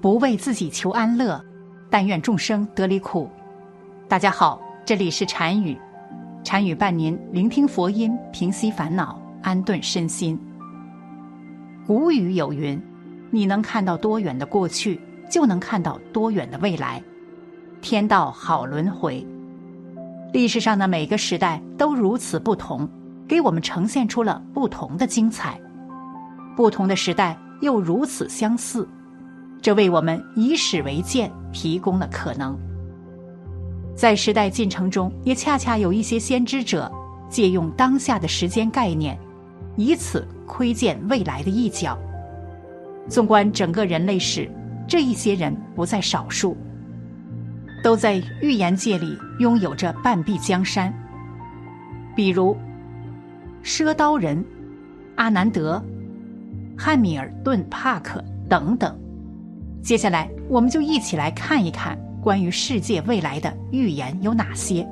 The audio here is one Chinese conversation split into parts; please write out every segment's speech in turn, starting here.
不为自己求安乐，但愿众生得离苦。大家好，这里是禅语，禅语伴您聆听佛音，平息烦恼，安顿身心。古语有云：“你能看到多远的过去，就能看到多远的未来。”天道好轮回，历史上的每个时代都如此不同，给我们呈现出了不同的精彩。不同的时代又如此相似。这为我们以史为鉴提供了可能。在时代进程中，也恰恰有一些先知者借用当下的时间概念，以此窥见未来的一角。纵观整个人类史，这一些人不在少数，都在预言界里拥有着半壁江山。比如，赊刀人阿南德、汉密尔顿·帕克等等。接下来，我们就一起来看一看关于世界未来的预言有哪些。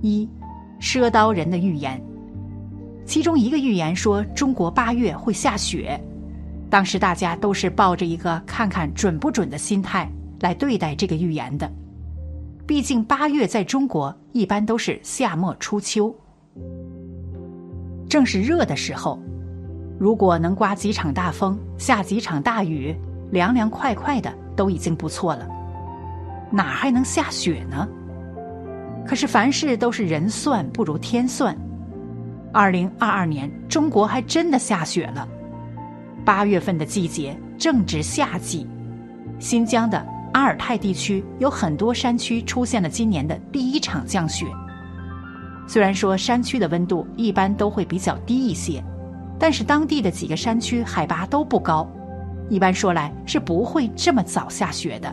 一，赊刀人的预言，其中一个预言说中国八月会下雪，当时大家都是抱着一个看看准不准的心态来对待这个预言的。毕竟八月在中国一般都是夏末初秋，正是热的时候，如果能刮几场大风，下几场大雨。凉凉快快的都已经不错了，哪还能下雪呢？可是凡事都是人算不如天算。二零二二年，中国还真的下雪了。八月份的季节正值夏季，新疆的阿尔泰地区有很多山区出现了今年的第一场降雪。虽然说山区的温度一般都会比较低一些，但是当地的几个山区海拔都不高。一般说来是不会这么早下雪的。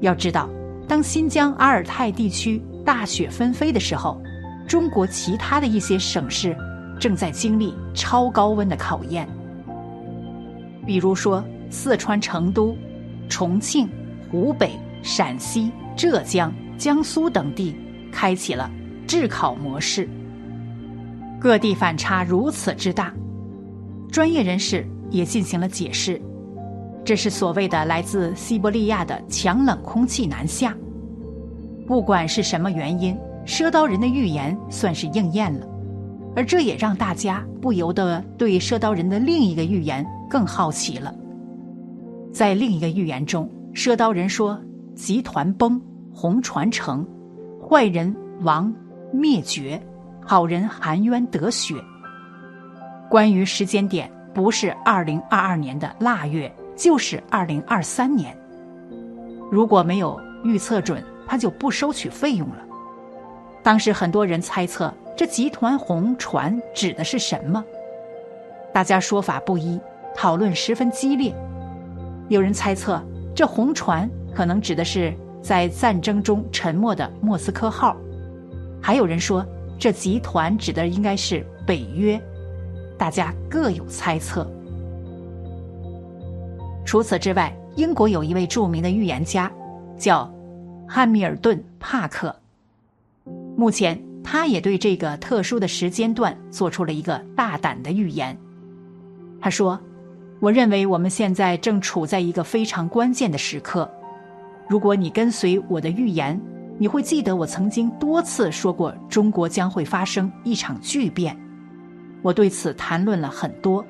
要知道，当新疆阿尔泰地区大雪纷飞的时候，中国其他的一些省市正在经历超高温的考验。比如说，四川成都、重庆、湖北、陕西、浙江、江苏等地开启了炙烤模式。各地反差如此之大，专业人士。也进行了解释，这是所谓的来自西伯利亚的强冷空气南下。不管是什么原因，赊刀人的预言算是应验了，而这也让大家不由得对赊刀人的另一个预言更好奇了。在另一个预言中，赊刀人说：“集团崩，红船成，坏人亡灭绝，好人含冤得雪。”关于时间点。不是二零二二年的腊月，就是二零二三年。如果没有预测准，他就不收取费用了。当时很多人猜测，这集团红船指的是什么？大家说法不一，讨论十分激烈。有人猜测，这红船可能指的是在战争中沉没的莫斯科号；还有人说，这集团指的应该是北约。大家各有猜测。除此之外，英国有一位著名的预言家，叫汉密尔顿·帕克。目前，他也对这个特殊的时间段做出了一个大胆的预言。他说：“我认为我们现在正处在一个非常关键的时刻。如果你跟随我的预言，你会记得我曾经多次说过，中国将会发生一场巨变。”我对此谈论了很多，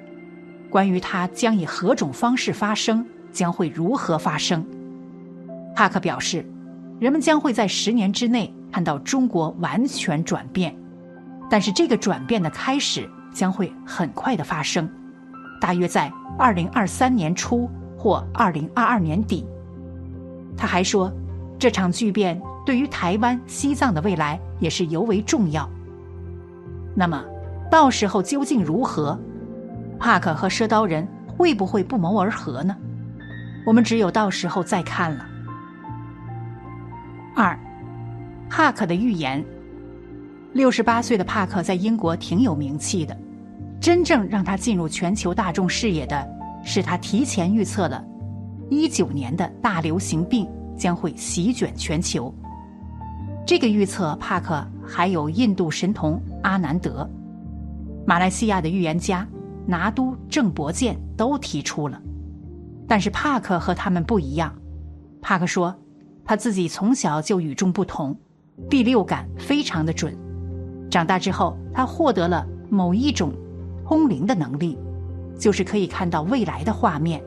关于它将以何种方式发生，将会如何发生。帕克表示，人们将会在十年之内看到中国完全转变，但是这个转变的开始将会很快的发生，大约在二零二三年初或二零二二年底。他还说，这场巨变对于台湾、西藏的未来也是尤为重要。那么。到时候究竟如何？帕克和赊刀人会不会不谋而合呢？我们只有到时候再看了。二，帕克的预言。六十八岁的帕克在英国挺有名气的，真正让他进入全球大众视野的是他提前预测了一九年的大流行病将会席卷全球。这个预测，帕克还有印度神童阿南德。马来西亚的预言家拿督郑伯健都提出了，但是帕克和他们不一样。帕克说，他自己从小就与众不同，第六感非常的准。长大之后，他获得了某一种通灵的能力，就是可以看到未来的画面。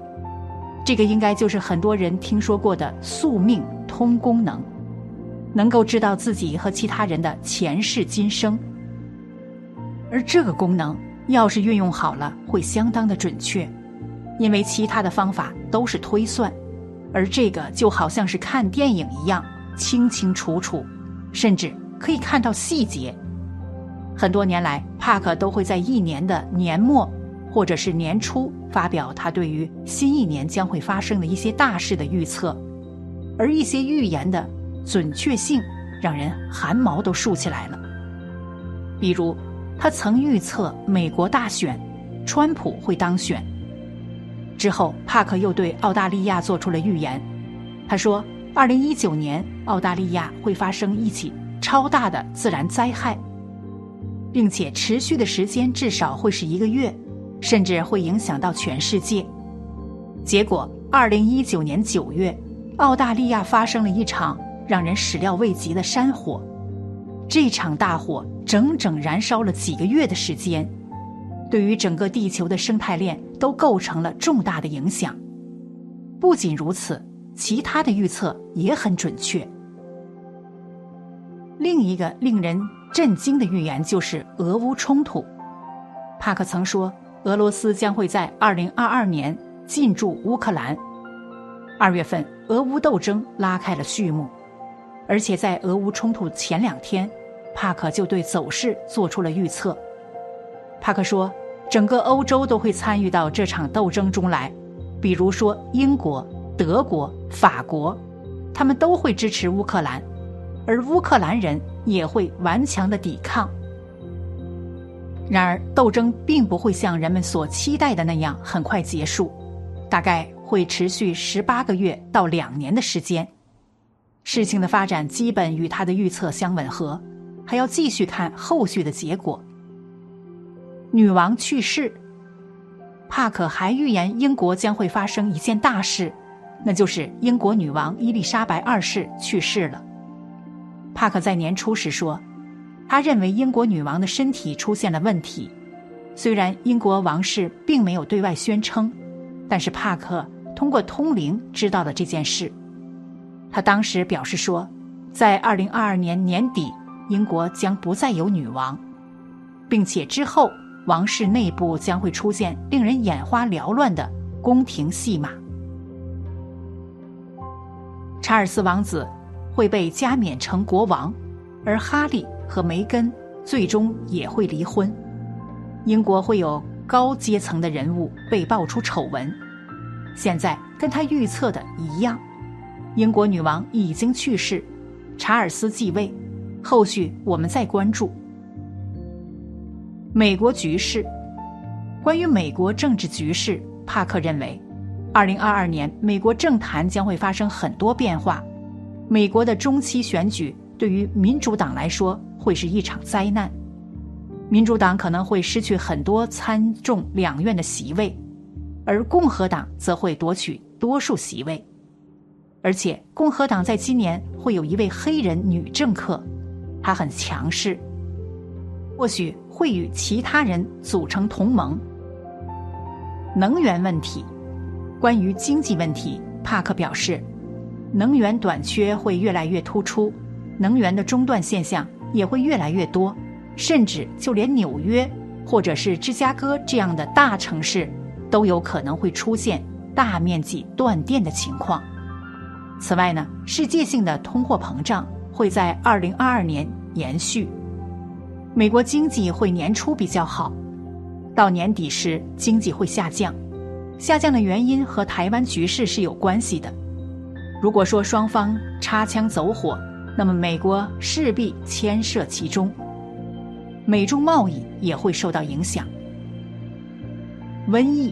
这个应该就是很多人听说过的宿命通功能，能够知道自己和其他人的前世今生。而这个功能要是运用好了，会相当的准确，因为其他的方法都是推算，而这个就好像是看电影一样，清清楚楚，甚至可以看到细节。很多年来，帕克都会在一年的年末或者是年初发表他对于新一年将会发生的一些大事的预测，而一些预言的准确性让人汗毛都竖起来了，比如。他曾预测美国大选，川普会当选。之后，帕克又对澳大利亚做出了预言。他说，二零一九年澳大利亚会发生一起超大的自然灾害，并且持续的时间至少会是一个月，甚至会影响到全世界。结果，二零一九年九月，澳大利亚发生了一场让人始料未及的山火。这场大火整整燃烧了几个月的时间，对于整个地球的生态链都构成了重大的影响。不仅如此，其他的预测也很准确。另一个令人震惊的预言就是俄乌冲突。帕克曾说，俄罗斯将会在二零二二年进驻乌克兰。二月份，俄乌斗争拉开了序幕。而且在俄乌冲突前两天，帕克就对走势做出了预测。帕克说，整个欧洲都会参与到这场斗争中来，比如说英国、德国、法国，他们都会支持乌克兰，而乌克兰人也会顽强的抵抗。然而，斗争并不会像人们所期待的那样很快结束，大概会持续十八个月到两年的时间。事情的发展基本与他的预测相吻合，还要继续看后续的结果。女王去世，帕克还预言英国将会发生一件大事，那就是英国女王伊丽莎白二世去世了。帕克在年初时说，他认为英国女王的身体出现了问题。虽然英国王室并没有对外宣称，但是帕克通过通灵知道了这件事。他当时表示说，在二零二二年年底，英国将不再有女王，并且之后王室内部将会出现令人眼花缭乱的宫廷戏码。查尔斯王子会被加冕成国王，而哈利和梅根最终也会离婚。英国会有高阶层的人物被爆出丑闻，现在跟他预测的一样。英国女王已经去世，查尔斯继位，后续我们再关注。美国局势，关于美国政治局势，帕克认为，二零二二年美国政坛将会发生很多变化。美国的中期选举对于民主党来说会是一场灾难，民主党可能会失去很多参众两院的席位，而共和党则会夺取多数席位。而且，共和党在今年会有一位黑人女政客，他很强势，或许会与其他人组成同盟。能源问题，关于经济问题，帕克表示，能源短缺会越来越突出，能源的中断现象也会越来越多，甚至就连纽约或者是芝加哥这样的大城市，都有可能会出现大面积断电的情况。此外呢，世界性的通货膨胀会在二零二二年延续，美国经济会年初比较好，到年底时经济会下降，下降的原因和台湾局势是有关系的。如果说双方擦枪走火，那么美国势必牵涉其中，美中贸易也会受到影响。瘟疫，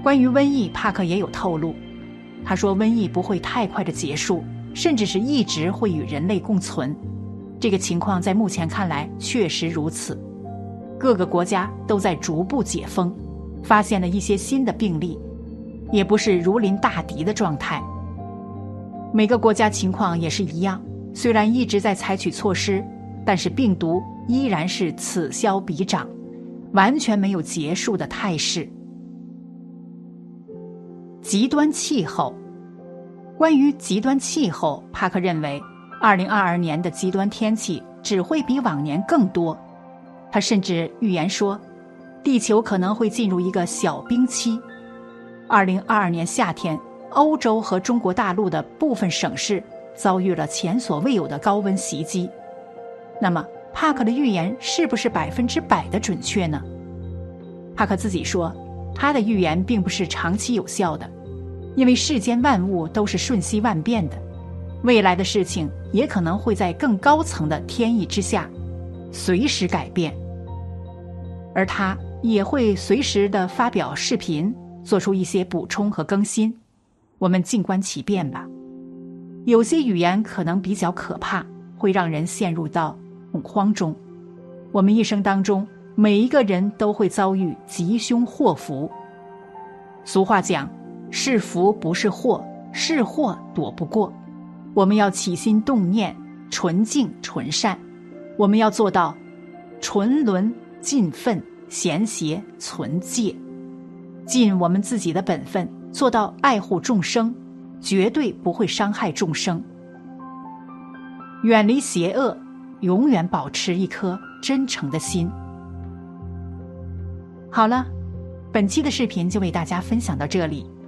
关于瘟疫，帕克也有透露。他说：“瘟疫不会太快的结束，甚至是一直会与人类共存。这个情况在目前看来确实如此。各个国家都在逐步解封，发现了一些新的病例，也不是如临大敌的状态。每个国家情况也是一样，虽然一直在采取措施，但是病毒依然是此消彼长，完全没有结束的态势。极端气候，关于极端气候，帕克认为，二零二二年的极端天气只会比往年更多。他甚至预言说，地球可能会进入一个小冰期。二零二二年夏天。欧洲和中国大陆的部分省市遭遇了前所未有的高温袭击。那么，帕克的预言是不是百分之百的准确呢？帕克自己说，他的预言并不是长期有效的，因为世间万物都是瞬息万变的，未来的事情也可能会在更高层的天意之下随时改变，而他也会随时的发表视频，做出一些补充和更新。我们静观其变吧。有些语言可能比较可怕，会让人陷入到恐慌中。我们一生当中，每一个人都会遭遇吉凶祸福。俗话讲：“是福不是祸，是祸躲不过。”我们要起心动念纯净纯善，我们要做到纯伦尽分，贤邪存戒，尽我们自己的本分。做到爱护众生，绝对不会伤害众生。远离邪恶，永远保持一颗真诚的心。好了，本期的视频就为大家分享到这里，